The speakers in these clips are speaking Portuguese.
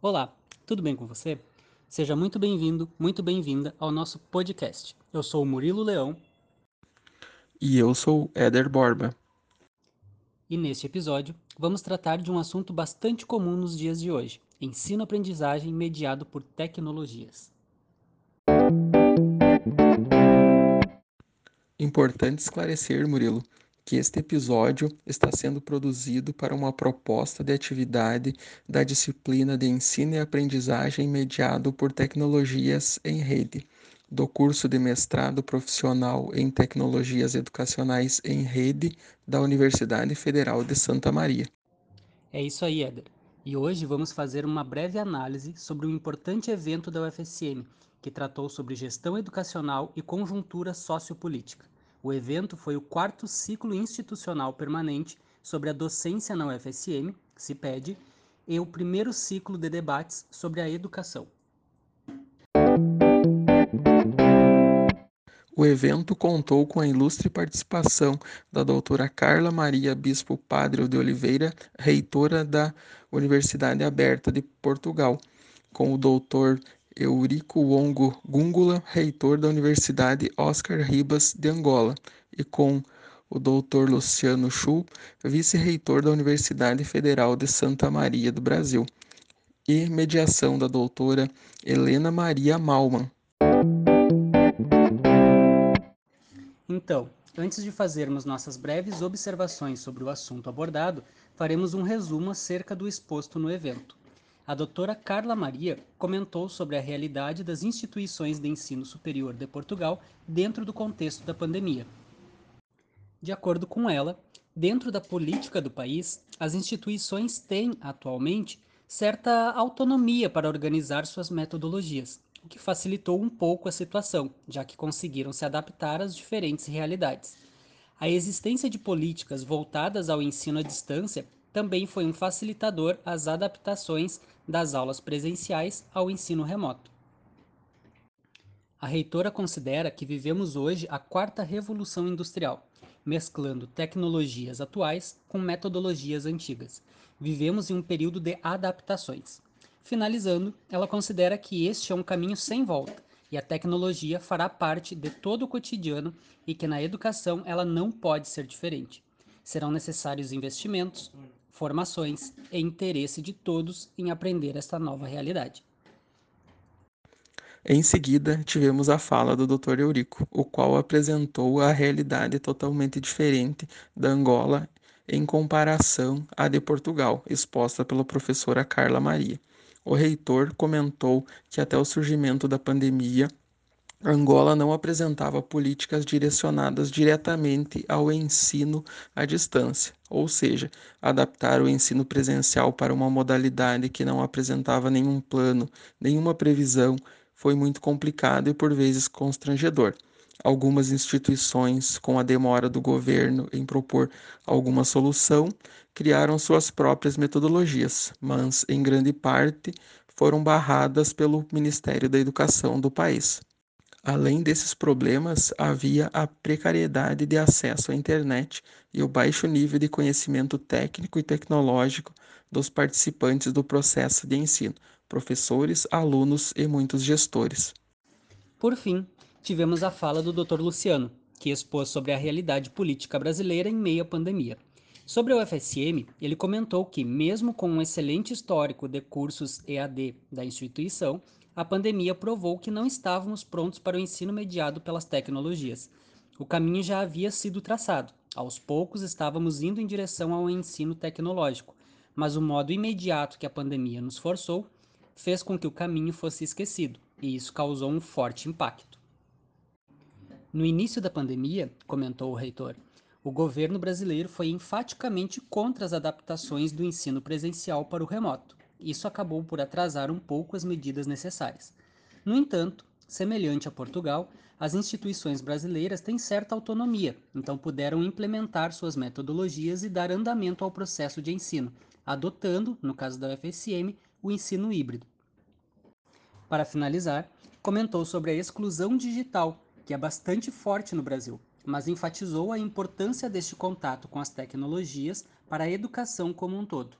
Olá, tudo bem com você? Seja muito bem-vindo, muito bem-vinda ao nosso podcast. Eu sou o Murilo Leão. E eu sou Éder Borba. E neste episódio, vamos tratar de um assunto bastante comum nos dias de hoje: ensino-aprendizagem mediado por tecnologias. Importante esclarecer, Murilo, que este episódio está sendo produzido para uma proposta de atividade da disciplina de ensino e aprendizagem mediado por tecnologias em rede, do curso de mestrado profissional em tecnologias educacionais em rede da Universidade Federal de Santa Maria. É isso aí, Éder. E hoje vamos fazer uma breve análise sobre um importante evento da UFSM, que tratou sobre gestão educacional e conjuntura sociopolítica. O evento foi o quarto ciclo institucional permanente sobre a docência na UFSM, CIPED, e o primeiro ciclo de debates sobre a educação. O evento contou com a ilustre participação da doutora Carla Maria Bispo Padre de Oliveira, reitora da Universidade Aberta de Portugal, com o doutor Eurico Wongo Gungula, reitor da Universidade Oscar Ribas de Angola, e com o Dr. Luciano Chu, vice-reitor da Universidade Federal de Santa Maria do Brasil, e mediação da doutora Helena Maria Malman. Então, antes de fazermos nossas breves observações sobre o assunto abordado, faremos um resumo acerca do exposto no evento a doutora Carla Maria comentou sobre a realidade das instituições de ensino superior de Portugal dentro do contexto da pandemia. De acordo com ela, dentro da política do país, as instituições têm, atualmente, certa autonomia para organizar suas metodologias, o que facilitou um pouco a situação, já que conseguiram se adaptar às diferentes realidades. A existência de políticas voltadas ao ensino à distância também foi um facilitador às adaptações das aulas presenciais ao ensino remoto. A reitora considera que vivemos hoje a quarta revolução industrial, mesclando tecnologias atuais com metodologias antigas. Vivemos em um período de adaptações. Finalizando, ela considera que este é um caminho sem volta e a tecnologia fará parte de todo o cotidiano e que na educação ela não pode ser diferente. Serão necessários investimentos, formações e interesse de todos em aprender esta nova realidade. Em seguida, tivemos a fala do Dr. Eurico, o qual apresentou a realidade totalmente diferente da Angola em comparação à de Portugal, exposta pela professora Carla Maria. O reitor comentou que até o surgimento da pandemia, Angola não apresentava políticas direcionadas diretamente ao ensino à distância, ou seja, adaptar o ensino presencial para uma modalidade que não apresentava nenhum plano, nenhuma previsão, foi muito complicado e por vezes constrangedor. Algumas instituições, com a demora do governo em propor alguma solução, criaram suas próprias metodologias, mas, em grande parte, foram barradas pelo Ministério da Educação do país. Além desses problemas, havia a precariedade de acesso à internet e o baixo nível de conhecimento técnico e tecnológico dos participantes do processo de ensino, professores, alunos e muitos gestores. Por fim, tivemos a fala do Dr. Luciano, que expôs sobre a realidade política brasileira em meio à pandemia. Sobre o UFSM, ele comentou que, mesmo com um excelente histórico de cursos EAD da instituição, a pandemia provou que não estávamos prontos para o ensino mediado pelas tecnologias. O caminho já havia sido traçado. Aos poucos estávamos indo em direção ao ensino tecnológico, mas o modo imediato que a pandemia nos forçou fez com que o caminho fosse esquecido, e isso causou um forte impacto. No início da pandemia, comentou o reitor, o governo brasileiro foi enfaticamente contra as adaptações do ensino presencial para o remoto. Isso acabou por atrasar um pouco as medidas necessárias. No entanto, semelhante a Portugal, as instituições brasileiras têm certa autonomia, então puderam implementar suas metodologias e dar andamento ao processo de ensino, adotando, no caso da UFSM, o ensino híbrido. Para finalizar, comentou sobre a exclusão digital, que é bastante forte no Brasil, mas enfatizou a importância deste contato com as tecnologias para a educação como um todo.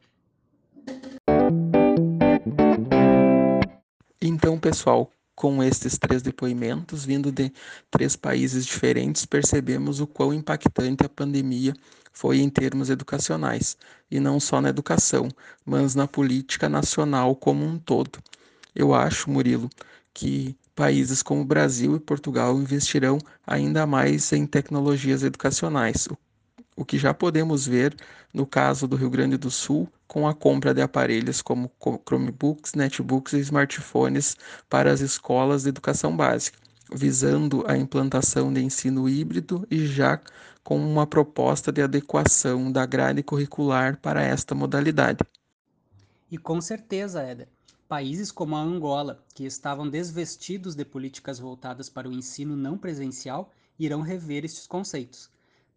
Então, pessoal, com estes três depoimentos, vindo de três países diferentes, percebemos o quão impactante a pandemia foi em termos educacionais, e não só na educação, mas na política nacional como um todo. Eu acho, Murilo, que países como Brasil e Portugal investirão ainda mais em tecnologias educacionais, o que já podemos ver no caso do Rio Grande do Sul com a compra de aparelhos como Chromebooks, netbooks e smartphones para as escolas de educação básica, visando a implantação de ensino híbrido e já com uma proposta de adequação da grade curricular para esta modalidade. E com certeza, Éder, países como a Angola, que estavam desvestidos de políticas voltadas para o ensino não presencial, irão rever estes conceitos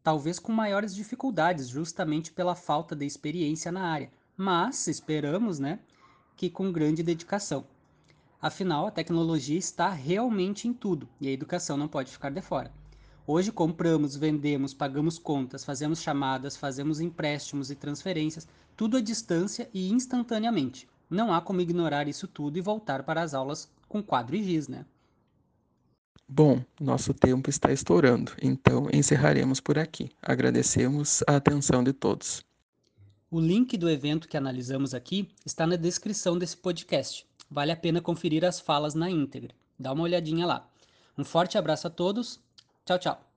talvez com maiores dificuldades, justamente pela falta de experiência na área, mas esperamos né, que com grande dedicação. Afinal, a tecnologia está realmente em tudo e a educação não pode ficar de fora. Hoje compramos, vendemos, pagamos contas, fazemos chamadas, fazemos empréstimos e transferências, tudo à distância e instantaneamente. Não há como ignorar isso tudo e voltar para as aulas com quadro e giz, né? Bom, nosso tempo está estourando, então encerraremos por aqui. Agradecemos a atenção de todos. O link do evento que analisamos aqui está na descrição desse podcast. Vale a pena conferir as falas na íntegra. Dá uma olhadinha lá. Um forte abraço a todos. Tchau, tchau.